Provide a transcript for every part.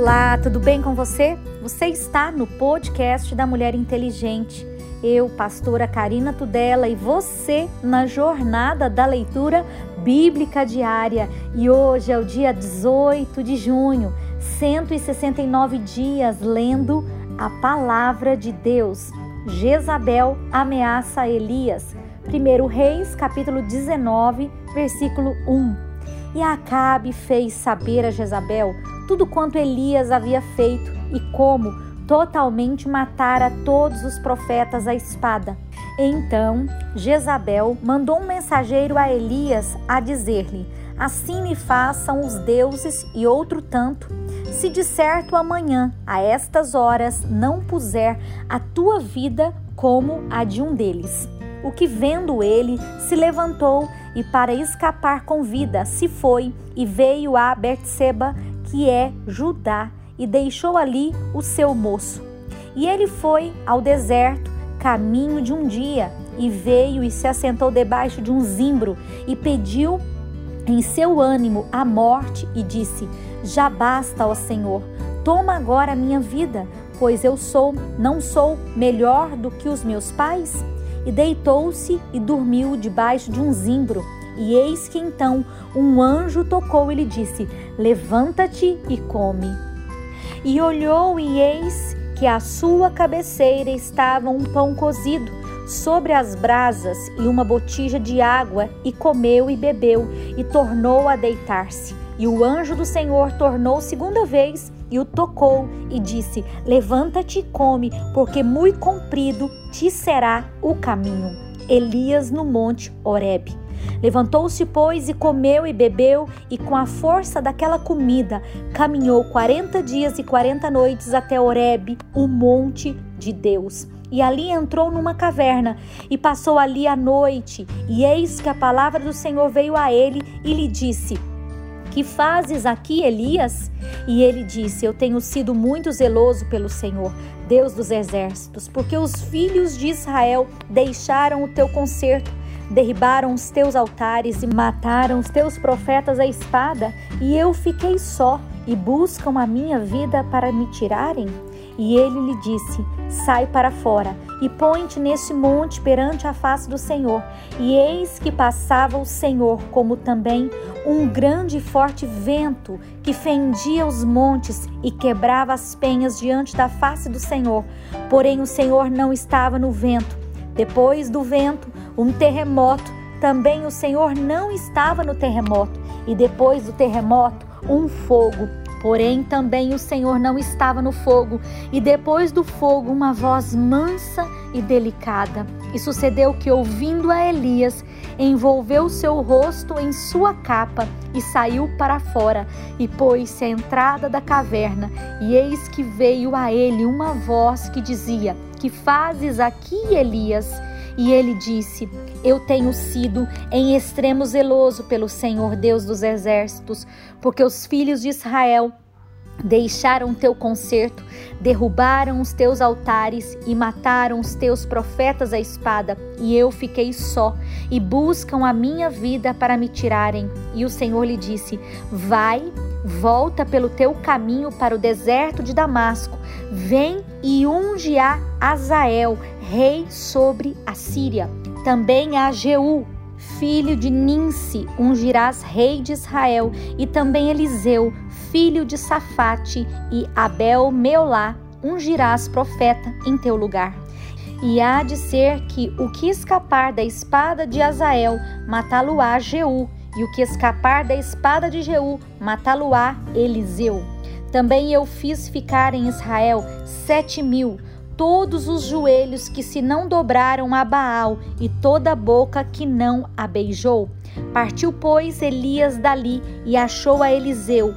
Olá, tudo bem com você? Você está no podcast da Mulher Inteligente. Eu, pastora Karina Tudela, e você na jornada da leitura bíblica diária. E hoje é o dia 18 de junho, 169 dias lendo a palavra de Deus. Jezabel ameaça Elias. 1 Reis, capítulo 19, versículo 1. E Acabe fez saber a Jezabel tudo quanto Elias havia feito e como totalmente matara todos os profetas à espada. Então Jezabel mandou um mensageiro a Elias a dizer-lhe: Assim me façam os deuses e outro tanto, se de certo amanhã, a estas horas, não puser a tua vida como a de um deles. O que vendo ele, se levantou e para escapar com vida se foi e veio a Betseba que é Judá, e deixou ali o seu moço. E ele foi ao deserto, caminho de um dia, e veio e se assentou debaixo de um zimbro, e pediu em seu ânimo a morte, e disse: Já basta, ó Senhor, toma agora a minha vida, pois eu sou, não sou melhor do que os meus pais? E deitou-se e dormiu debaixo de um zimbro. E eis que então um anjo tocou e lhe disse: Levanta-te e come. E olhou, e eis que à sua cabeceira estava um pão cozido sobre as brasas e uma botija de água, e comeu e bebeu, e tornou a deitar-se. E o anjo do Senhor tornou segunda vez e o tocou e disse: Levanta-te e come, porque muito comprido te será o caminho. Elias no monte Horebe. Levantou-se, pois, e comeu e bebeu, e com a força daquela comida caminhou quarenta dias e quarenta noites até Horebe, o monte de Deus. E ali entrou numa caverna e passou ali a noite. E eis que a palavra do Senhor veio a ele e lhe disse: Que fazes aqui, Elias? E ele disse: Eu tenho sido muito zeloso pelo Senhor, Deus dos exércitos, porque os filhos de Israel deixaram o teu conserto derribaram os teus altares e mataram os teus profetas à espada, e eu fiquei só, e buscam a minha vida para me tirarem? E ele lhe disse: Sai para fora e põe-te neste monte perante a face do Senhor. E eis que passava o Senhor, como também um grande e forte vento que fendia os montes e quebrava as penhas diante da face do Senhor. Porém, o Senhor não estava no vento. Depois do vento, um terremoto. Também o Senhor não estava no terremoto. E depois do terremoto, um fogo. Porém, também o Senhor não estava no fogo. E depois do fogo, uma voz mansa e delicada. E sucedeu que, ouvindo a Elias, envolveu seu rosto em sua capa e saiu para fora e pôs-se à entrada da caverna. E eis que veio a ele uma voz que dizia: Que fazes aqui, Elias? E ele disse: Eu tenho sido em extremo zeloso pelo Senhor Deus dos exércitos, porque os filhos de Israel deixaram teu concerto, derrubaram os teus altares e mataram os teus profetas à espada, e eu fiquei só, e buscam a minha vida para me tirarem. E o Senhor lhe disse: Vai, volta pelo teu caminho para o deserto de Damasco, vem e unge a Azael, rei sobre a Síria. Também a Jeú, filho de Ninsi, ungirás rei de Israel, e também Eliseu, filho de Safate, e Abel Meolá, ungirás profeta em teu lugar. E há de ser que o que escapar da espada de Azael, matá-lo-á Jeú, e o que escapar da espada de Jeú, matá-lo-á Eliseu. Também eu fiz ficar em Israel sete mil, todos os joelhos que se não dobraram a Baal e toda a boca que não a beijou. Partiu, pois, Elias dali e achou a Eliseu,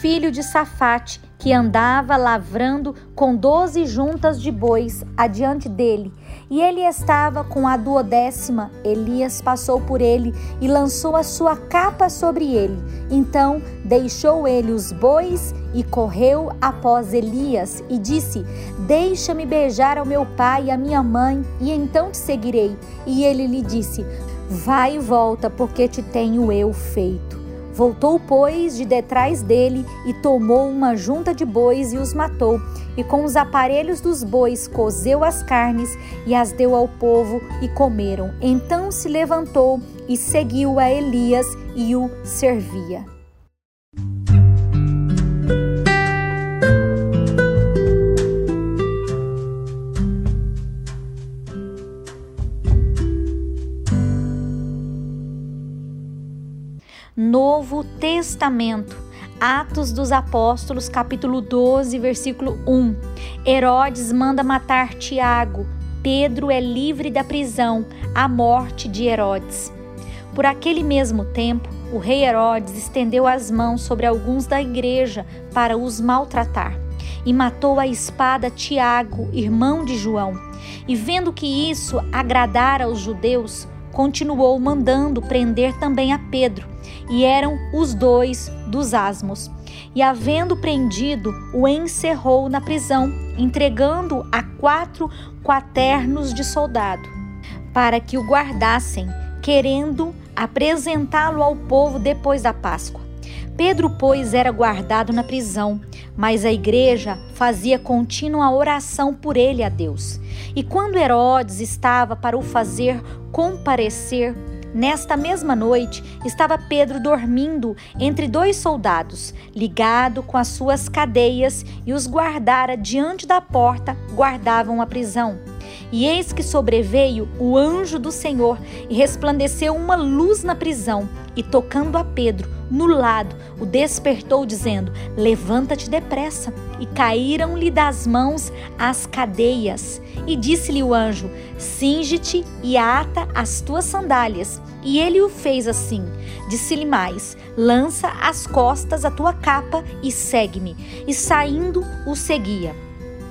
filho de Safate, que andava lavrando com doze juntas de bois adiante dele. E ele estava com a duodécima. Elias passou por ele e lançou a sua capa sobre ele. Então deixou ele os bois e correu após Elias e disse: Deixa-me beijar ao meu pai e à minha mãe, e então te seguirei. E ele lhe disse: Vai e volta, porque te tenho eu feito. Voltou, pois, de detrás dele e tomou uma junta de bois e os matou. E com os aparelhos dos bois cozeu as carnes e as deu ao povo e comeram. Então se levantou e seguiu a Elias e o servia. Novo Testamento. Atos dos Apóstolos, capítulo 12, versículo 1. Herodes manda matar Tiago. Pedro é livre da prisão, a morte de Herodes. Por aquele mesmo tempo, o rei Herodes estendeu as mãos sobre alguns da igreja para os maltratar e matou a espada Tiago, irmão de João. E vendo que isso agradara aos judeus, continuou mandando prender também a Pedro, e eram os dois dos asmos. E havendo prendido, o encerrou na prisão, entregando a quatro quaternos de soldado, para que o guardassem, querendo apresentá-lo ao povo depois da Páscoa. Pedro, pois, era guardado na prisão, mas a igreja fazia contínua oração por ele a Deus. E quando Herodes estava para o fazer comparecer, nesta mesma noite estava Pedro dormindo entre dois soldados, ligado com as suas cadeias, e os guardara diante da porta, guardavam a prisão. E eis que sobreveio o anjo do Senhor e resplandeceu uma luz na prisão, e tocando a Pedro no lado, o despertou, dizendo: Levanta-te depressa. E caíram-lhe das mãos as cadeias. E disse-lhe o anjo: Singe-te e ata as tuas sandálias. E ele o fez assim. Disse-lhe mais: Lança às costas a tua capa e segue-me. E saindo, o seguia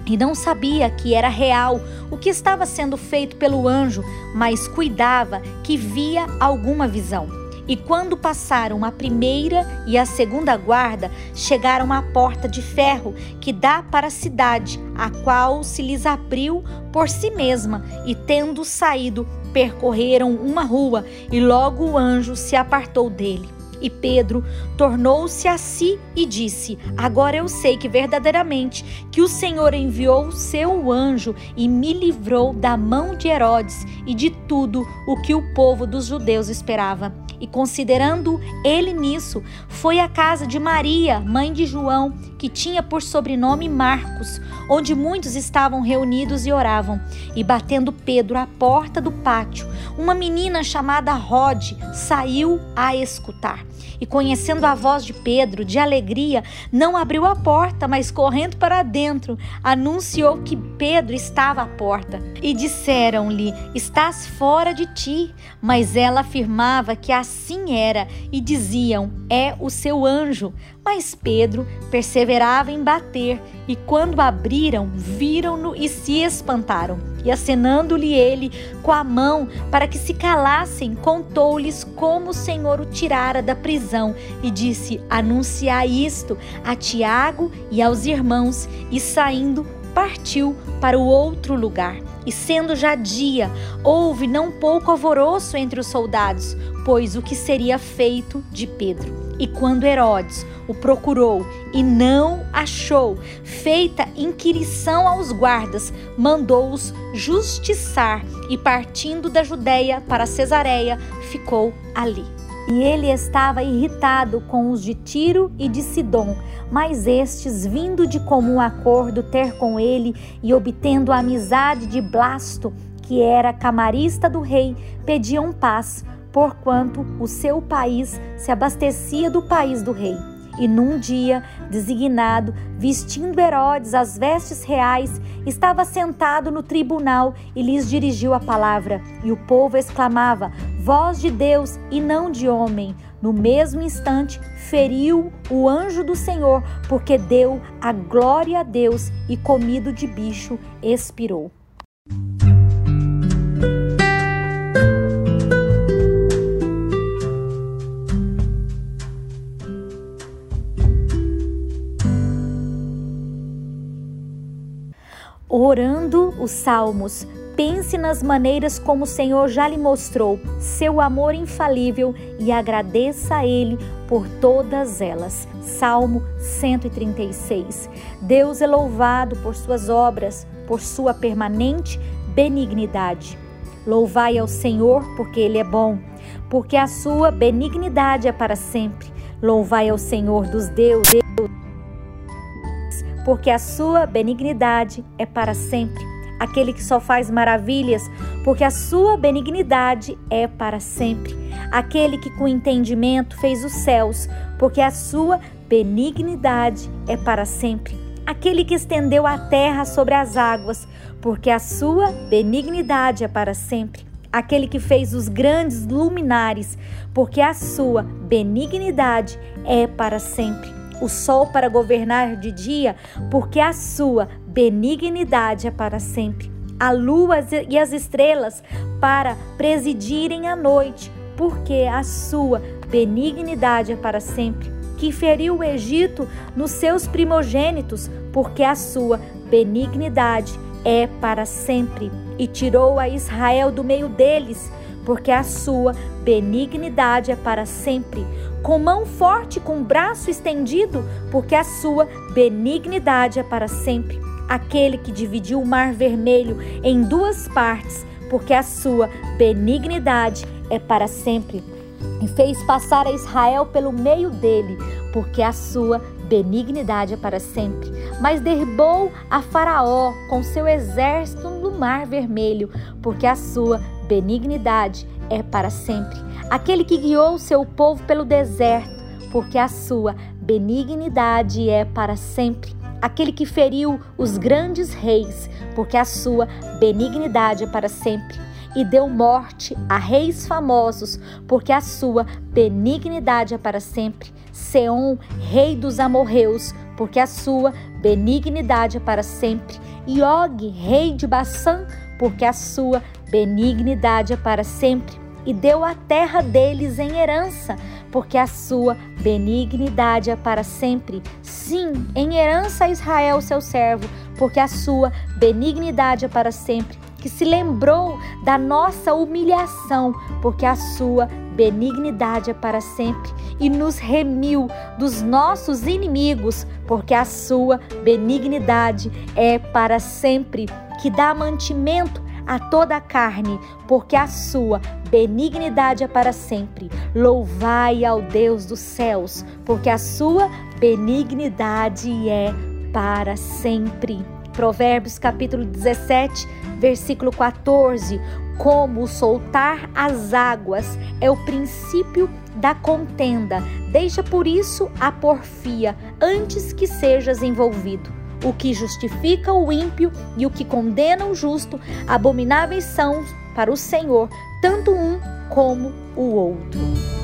e não sabia que era real o que estava sendo feito pelo anjo, mas cuidava que via alguma visão. E quando passaram a primeira e a segunda guarda, chegaram à porta de ferro que dá para a cidade, a qual se lhes abriu por si mesma, e tendo saído, percorreram uma rua, e logo o anjo se apartou dele. E Pedro tornou-se a si e disse: Agora eu sei que verdadeiramente que o Senhor enviou o seu anjo e me livrou da mão de Herodes e de tudo o que o povo dos judeus esperava. E considerando ele nisso, foi à casa de Maria, mãe de João, que tinha por sobrenome Marcos, onde muitos estavam reunidos e oravam. E batendo Pedro à porta do pátio, uma menina chamada Rode saiu a escutar. E conhecendo a voz de Pedro, de alegria, não abriu a porta, mas correndo para dentro, anunciou que Pedro estava à porta. E disseram-lhe: Estás fora de ti. Mas ela afirmava que assim era, e diziam: É o seu anjo. Mas Pedro perseverava em bater, e quando abriram, viram-no e se espantaram. E acenando-lhe ele com a mão para que se calassem, contou-lhes como o Senhor o tirara da prisão e disse: Anunciai isto a Tiago e aos irmãos. E saindo, partiu para o outro lugar. E sendo já dia, houve não pouco alvoroço entre os soldados, pois o que seria feito de Pedro. E quando Herodes o procurou e não achou, feita inquirição aos guardas, mandou-os justiçar e, partindo da Judéia para Cesareia, ficou ali. E ele estava irritado com os de Tiro e de Sidom, mas estes, vindo de comum acordo ter com ele e obtendo a amizade de Blasto, que era camarista do rei, pediam paz porquanto o seu país se abastecia do país do rei. E num dia designado, vestindo Herodes as vestes reais, estava sentado no tribunal e lhes dirigiu a palavra. E o povo exclamava: Voz de Deus e não de homem. No mesmo instante, feriu o anjo do Senhor, porque deu a glória a Deus e, comido de bicho, expirou. Orando os salmos. Pense nas maneiras como o Senhor já lhe mostrou seu amor infalível e agradeça a Ele por todas elas. Salmo 136. Deus é louvado por suas obras, por sua permanente benignidade. Louvai ao Senhor, porque Ele é bom, porque a sua benignidade é para sempre. Louvai ao Senhor dos deuses, porque a sua benignidade é para sempre aquele que só faz maravilhas, porque a sua benignidade é para sempre. Aquele que com entendimento fez os céus, porque a sua benignidade é para sempre. Aquele que estendeu a terra sobre as águas, porque a sua benignidade é para sempre. Aquele que fez os grandes luminares, porque a sua benignidade é para sempre o sol para governar de dia, porque a sua benignidade é para sempre. A lua e as estrelas para presidirem a noite, porque a sua benignidade é para sempre. Que feriu o Egito nos seus primogênitos, porque a sua benignidade é para sempre. E tirou a Israel do meio deles, porque a sua benignidade é para sempre. Com mão forte, com braço estendido, porque a sua benignidade é para sempre. Aquele que dividiu o mar vermelho em duas partes, porque a sua benignidade é para sempre. E fez passar a Israel pelo meio dele, porque a sua benignidade é para sempre. Mas derribou a Faraó com seu exército no mar vermelho, porque a sua benignidade é para sempre. Aquele que guiou seu povo pelo deserto, porque a sua benignidade é para sempre. Aquele que feriu os grandes reis, porque a sua benignidade é para sempre. E deu morte a reis famosos, porque a sua benignidade é para sempre. Seom, rei dos amorreus, porque a sua benignidade é para sempre. E Og, rei de Baçã, porque a sua benignidade é para sempre, e deu a terra deles em herança, porque a sua benignidade é para sempre. Sim, em herança a Israel, seu servo, porque a sua benignidade é para sempre. Que se lembrou da nossa humilhação, porque a sua benignidade é para sempre, e nos remiu dos nossos inimigos, porque a sua benignidade é para sempre, que dá mantimento a toda a carne, porque a sua benignidade é para sempre. Louvai ao Deus dos céus, porque a sua benignidade é para sempre. Provérbios capítulo 17, versículo 14. Como soltar as águas é o princípio da contenda, deixa por isso a porfia antes que sejas envolvido. O que justifica o ímpio e o que condena o justo, abomináveis são para o Senhor, tanto um como o outro.